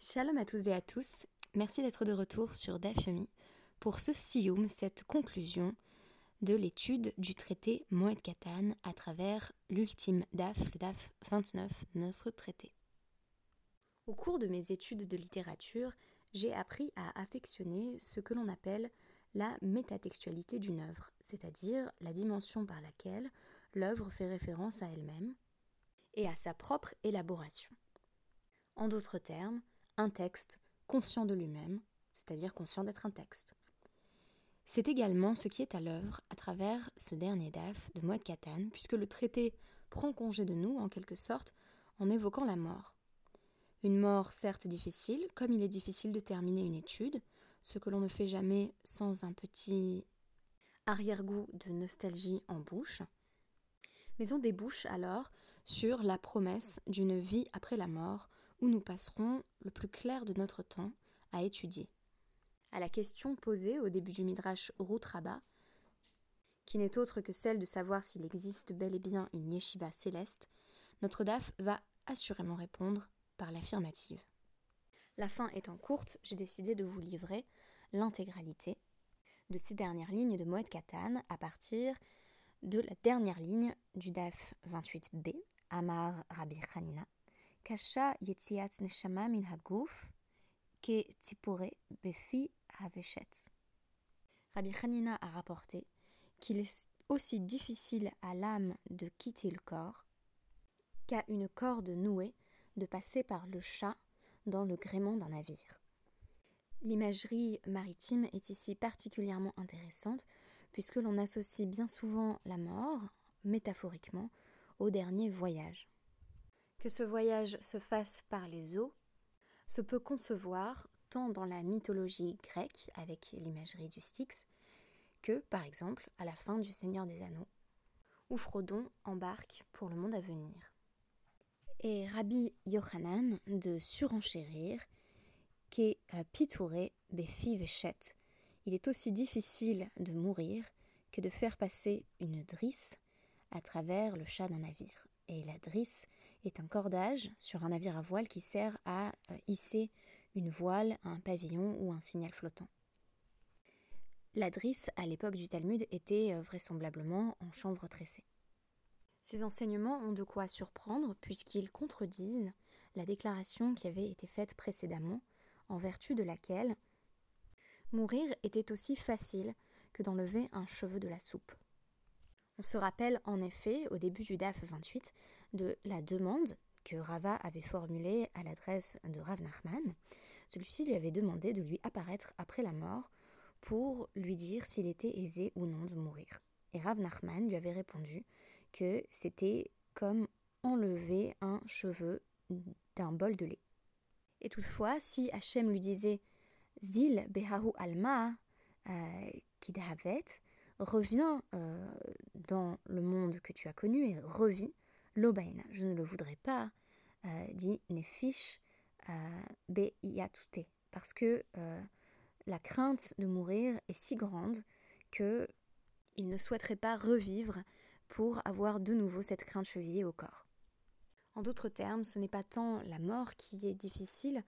Shalom à tous et à tous, merci d'être de retour sur Dafyomi pour ce Sioum, cette conclusion de l'étude du traité Moed Katan à travers l'ultime DAF, le DAF 29 de notre traité. Au cours de mes études de littérature, j'ai appris à affectionner ce que l'on appelle la métatextualité d'une œuvre, c'est-à-dire la dimension par laquelle l'œuvre fait référence à elle-même et à sa propre élaboration. En d'autres termes, un texte conscient de lui-même, c'est-à-dire conscient d'être un texte. C'est également ce qui est à l'œuvre à travers ce dernier DAF de Moed Katan, puisque le traité prend congé de nous, en quelque sorte, en évoquant la mort. Une mort certes difficile, comme il est difficile de terminer une étude, ce que l'on ne fait jamais sans un petit arrière-goût de nostalgie en bouche. Mais on débouche alors sur la promesse d'une vie après la mort, où nous passerons le plus clair de notre temps à étudier. À la question posée au début du Midrash Ruth qui n'est autre que celle de savoir s'il existe bel et bien une yeshiva céleste, notre DAF va assurément répondre par l'affirmative. La fin étant courte, j'ai décidé de vous livrer l'intégralité de ces dernières lignes de Moed Katan à partir de la dernière ligne du DAF 28b, Amar Rabbi Hanina, Rabbi Hanina a rapporté qu'il est aussi difficile à l'âme de quitter le corps qu'à une corde nouée de passer par le chat dans le gréement d'un navire. L'imagerie maritime est ici particulièrement intéressante puisque l'on associe bien souvent la mort, métaphoriquement, au dernier voyage. Que ce voyage se fasse par les eaux se peut concevoir tant dans la mythologie grecque, avec l'imagerie du Styx, que, par exemple, à la fin du Seigneur des Anneaux, où Frodon embarque pour le monde à venir. Et Rabbi Yochanan de surenchérir qu'est euh, pitouré befi. Il est aussi difficile de mourir que de faire passer une drisse à travers le chat d'un navire. Et la drisse est un cordage sur un navire à voile qui sert à euh, hisser une voile, un pavillon ou un signal flottant. La drisse, à l'époque du Talmud, était euh, vraisemblablement en chanvre tressée. Ces enseignements ont de quoi surprendre puisqu'ils contredisent la déclaration qui avait été faite précédemment, en vertu de laquelle mourir était aussi facile que d'enlever un cheveu de la soupe. On se rappelle en effet, au début du DAF 28, de la demande que Rava avait formulée à l'adresse de Rav Nachman. Celui-ci lui avait demandé de lui apparaître après la mort pour lui dire s'il était aisé ou non de mourir. Et Rav Nachman lui avait répondu que c'était comme enlever un cheveu d'un bol de lait. Et toutefois, si Hachem lui disait Zil behahu alma euh, kidhavet, reviens euh, dans le monde que tu as connu et revis, Lobaina, je ne le voudrais pas, euh, dit Nefish euh, Yatute, parce que euh, la crainte de mourir est si grande que il ne souhaiterait pas revivre pour avoir de nouveau cette crainte chevillée au corps. En d'autres termes, ce n'est pas tant la mort qui est difficile,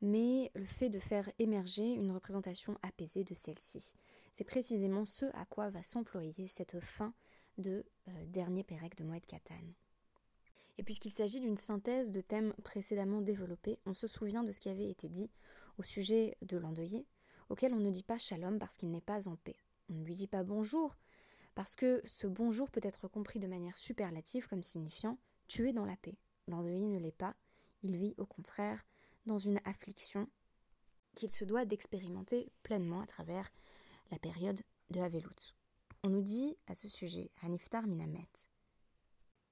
mais le fait de faire émerger une représentation apaisée de celle-ci. C'est précisément ce à quoi va s'employer cette fin de dernier Pérec de Moed Katan. Et puisqu'il s'agit d'une synthèse de thèmes précédemment développés, on se souvient de ce qui avait été dit au sujet de l'endeuillé, auquel on ne dit pas shalom parce qu'il n'est pas en paix. On ne lui dit pas bonjour parce que ce bonjour peut être compris de manière superlative comme signifiant tu es dans la paix. L'endeuillé ne l'est pas, il vit au contraire dans une affliction qu'il se doit d'expérimenter pleinement à travers la période de Havelut. On nous dit à ce sujet, Haniftar Minamet,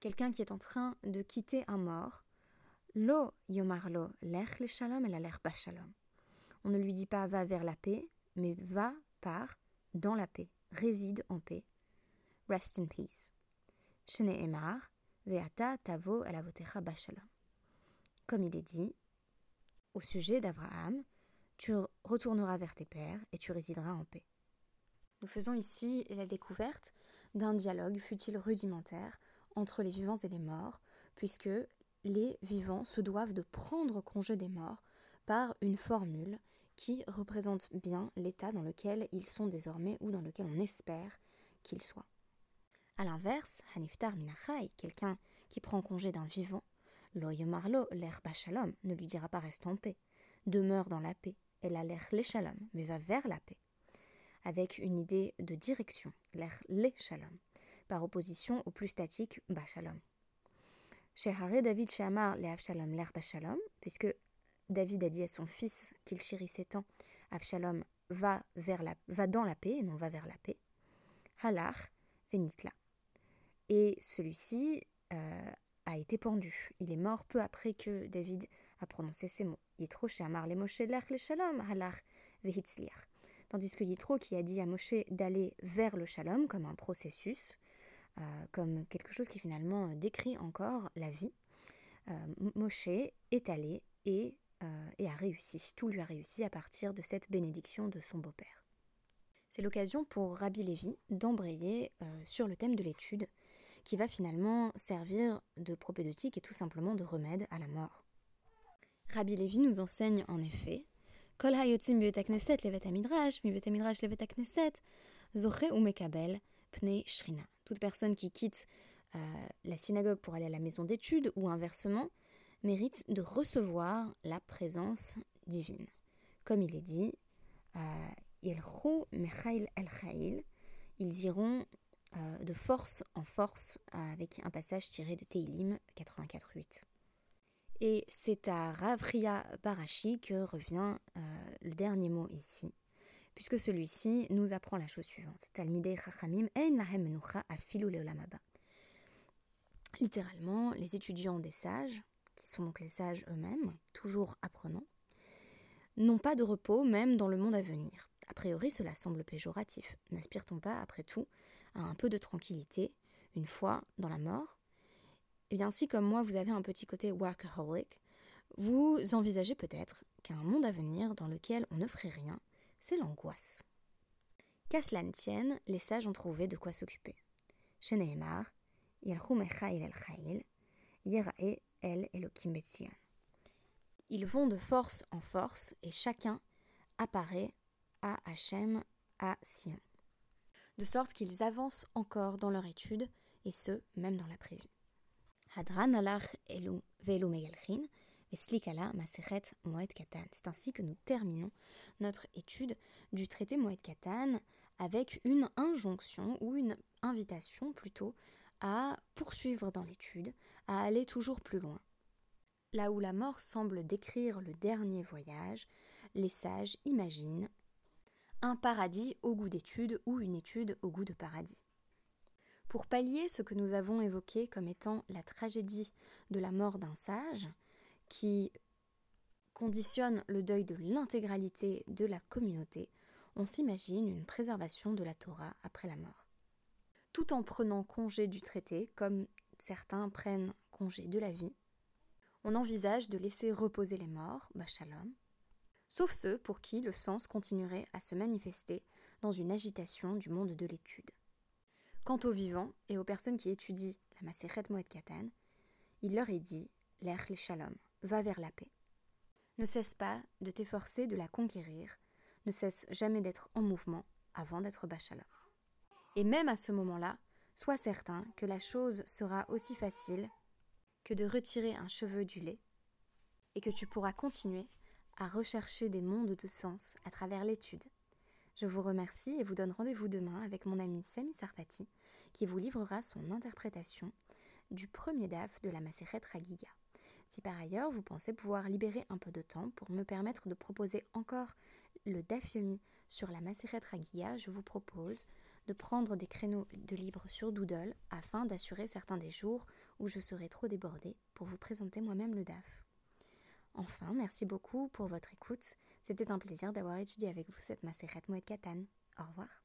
quelqu'un qui est en train de quitter un mort, lo et. On ne lui dit pas va vers la paix, mais va par dans la paix, réside en paix. Rest in peace. Shene emar veata tavo elavotecha bashalom. Comme il est dit au sujet d'Abraham, tu retourneras vers tes pères et tu résideras en paix. Nous faisons ici la découverte d'un dialogue, fut-il rudimentaire, entre les vivants et les morts, puisque les vivants se doivent de prendre congé des morts par une formule qui représente bien l'état dans lequel ils sont désormais ou dans lequel on espère qu'ils soient. A l'inverse, Haniftar Minachai, quelqu'un qui prend congé d'un vivant, Loyomarlo, l'air shalom, ne lui dira pas reste en paix, demeure dans la paix, elle a l'air les shalom, mais va vers la paix, avec une idée de direction, l'air les shalom, par opposition au plus statique bashalom. Chez David Shamar le Avshalom l'air bashalom, puisque David a dit à son fils qu'il chérissait tant, Avshalom va, vers la, va dans la paix et non va vers la paix. Halach venitla. Et celui-ci euh, a été pendu. Il est mort peu après que David a prononcé ces mots. Yitro Shamar le Moshe le Shalom halach vehitzliach. Tandis que Yitro qui a dit à Moshe d'aller vers le Shalom comme un processus, comme quelque chose qui finalement décrit encore la vie, euh, Moshe est allé et euh, et a réussi. Tout lui a réussi à partir de cette bénédiction de son beau-père. C'est l'occasion pour Rabbi Lévi d'embrayer euh, sur le thème de l'étude qui va finalement servir de propédeutique et tout simplement de remède à la mort. Rabbi Lévi nous enseigne en effet Kol zoche ou mekabel shrina. Toute personne qui quitte euh, la synagogue pour aller à la maison d'études ou inversement mérite de recevoir la présence divine. Comme il est dit, euh, ils iront euh, de force en force avec un passage tiré de Teilim 84.8. Et c'est à Ravria Barashi que revient le dernier mot ici, puisque celui-ci nous apprend la chose suivante. Littéralement, les étudiants des sages qui sont donc les sages eux-mêmes, toujours apprenants, n'ont pas de repos même dans le monde à venir. A priori, cela semble péjoratif. N'aspire-t-on pas, après tout, à un peu de tranquillité, une fois dans la mort? Eh bien, si comme moi, vous avez un petit côté workaholic, vous envisagez peut-être qu'un monde à venir dans lequel on ne ferait rien, c'est l'angoisse. Qu'à cela ne tienne, les sages ont trouvé de quoi s'occuper. Chez El Elohim Ils vont de force en force et chacun apparaît à Hachem, à Sion. De sorte qu'ils avancent encore dans leur étude, et ce, même dans la prévie. Hadran alach elu megalchin, masechet moed katan. C'est ainsi que nous terminons notre étude du traité moed katan avec une injonction ou une invitation plutôt à poursuivre dans l'étude, à aller toujours plus loin. Là où la mort semble décrire le dernier voyage, les sages imaginent un paradis au goût d'étude ou une étude au goût de paradis. Pour pallier ce que nous avons évoqué comme étant la tragédie de la mort d'un sage, qui conditionne le deuil de l'intégralité de la communauté, on s'imagine une préservation de la Torah après la mort tout en prenant congé du traité, comme certains prennent congé de la vie. On envisage de laisser reposer les morts, Bachalom, sauf ceux pour qui le sens continuerait à se manifester dans une agitation du monde de l'étude. Quant aux vivants et aux personnes qui étudient la Maseret Moed Katan, il leur est dit L'Ech Shalom, va vers la paix. Ne cesse pas de t'efforcer de la conquérir, ne cesse jamais d'être en mouvement avant d'être Bachalom. Et même à ce moment-là, sois certain que la chose sera aussi facile que de retirer un cheveu du lait, et que tu pourras continuer à rechercher des mondes de sens à travers l'étude. Je vous remercie et vous donne rendez-vous demain avec mon ami Sami Sarpati, qui vous livrera son interprétation du premier DAF de la Maseret Ragiga. Si par ailleurs vous pensez pouvoir libérer un peu de temps pour me permettre de proposer encore le DAF Yomi sur la Maseret Ragiga, je vous propose de prendre des créneaux de libre sur Doodle afin d'assurer certains des jours où je serai trop débordée pour vous présenter moi-même le DAF. Enfin, merci beaucoup pour votre écoute. C'était un plaisir d'avoir étudié avec vous cette Maseret Moed Katan. Au revoir.